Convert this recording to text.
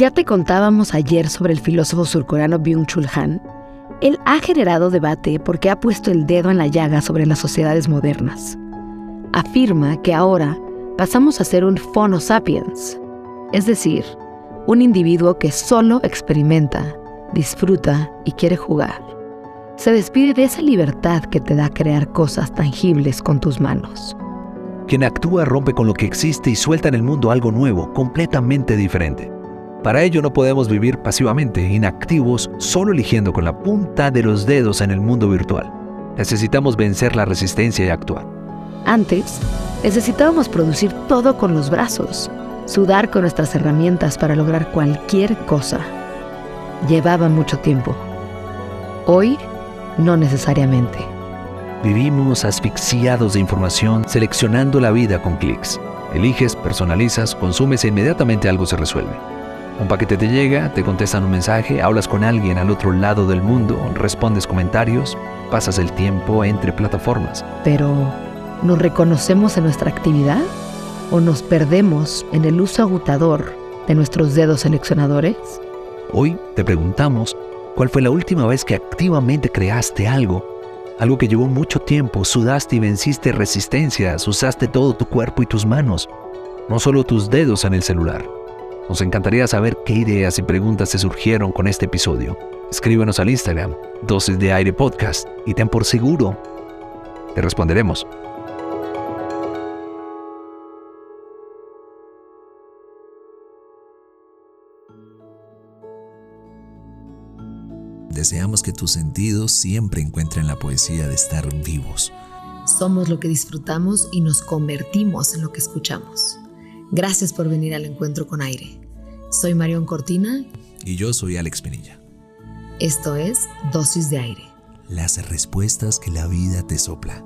Ya te contábamos ayer sobre el filósofo surcoreano Byung-Chul Han. Él ha generado debate porque ha puesto el dedo en la llaga sobre las sociedades modernas. Afirma que ahora pasamos a ser un phono sapiens, es decir, un individuo que solo experimenta, disfruta y quiere jugar. Se despide de esa libertad que te da crear cosas tangibles con tus manos. Quien actúa rompe con lo que existe y suelta en el mundo algo nuevo, completamente diferente. Para ello no podemos vivir pasivamente, inactivos, solo eligiendo con la punta de los dedos en el mundo virtual. Necesitamos vencer la resistencia y actuar. Antes, necesitábamos producir todo con los brazos, sudar con nuestras herramientas para lograr cualquier cosa. Llevaba mucho tiempo. Hoy, no necesariamente. Vivimos asfixiados de información, seleccionando la vida con clics. Eliges, personalizas, consumes e inmediatamente algo se resuelve. Un paquete te llega, te contestan un mensaje, hablas con alguien al otro lado del mundo, respondes comentarios, pasas el tiempo entre plataformas. Pero, ¿nos reconocemos en nuestra actividad? ¿O nos perdemos en el uso agotador de nuestros dedos seleccionadores? Hoy te preguntamos, ¿cuál fue la última vez que activamente creaste algo? Algo que llevó mucho tiempo, sudaste y venciste resistencias, usaste todo tu cuerpo y tus manos, no solo tus dedos en el celular. Nos encantaría saber qué ideas y preguntas te surgieron con este episodio. Escríbenos al Instagram, Dosis de Aire Podcast, y ten por seguro, te responderemos. Deseamos que tus sentidos siempre encuentren la poesía de estar vivos. Somos lo que disfrutamos y nos convertimos en lo que escuchamos. Gracias por venir al encuentro con aire. Soy Marión Cortina. Y yo soy Alex Pinilla. Esto es Dosis de Aire. Las respuestas que la vida te sopla.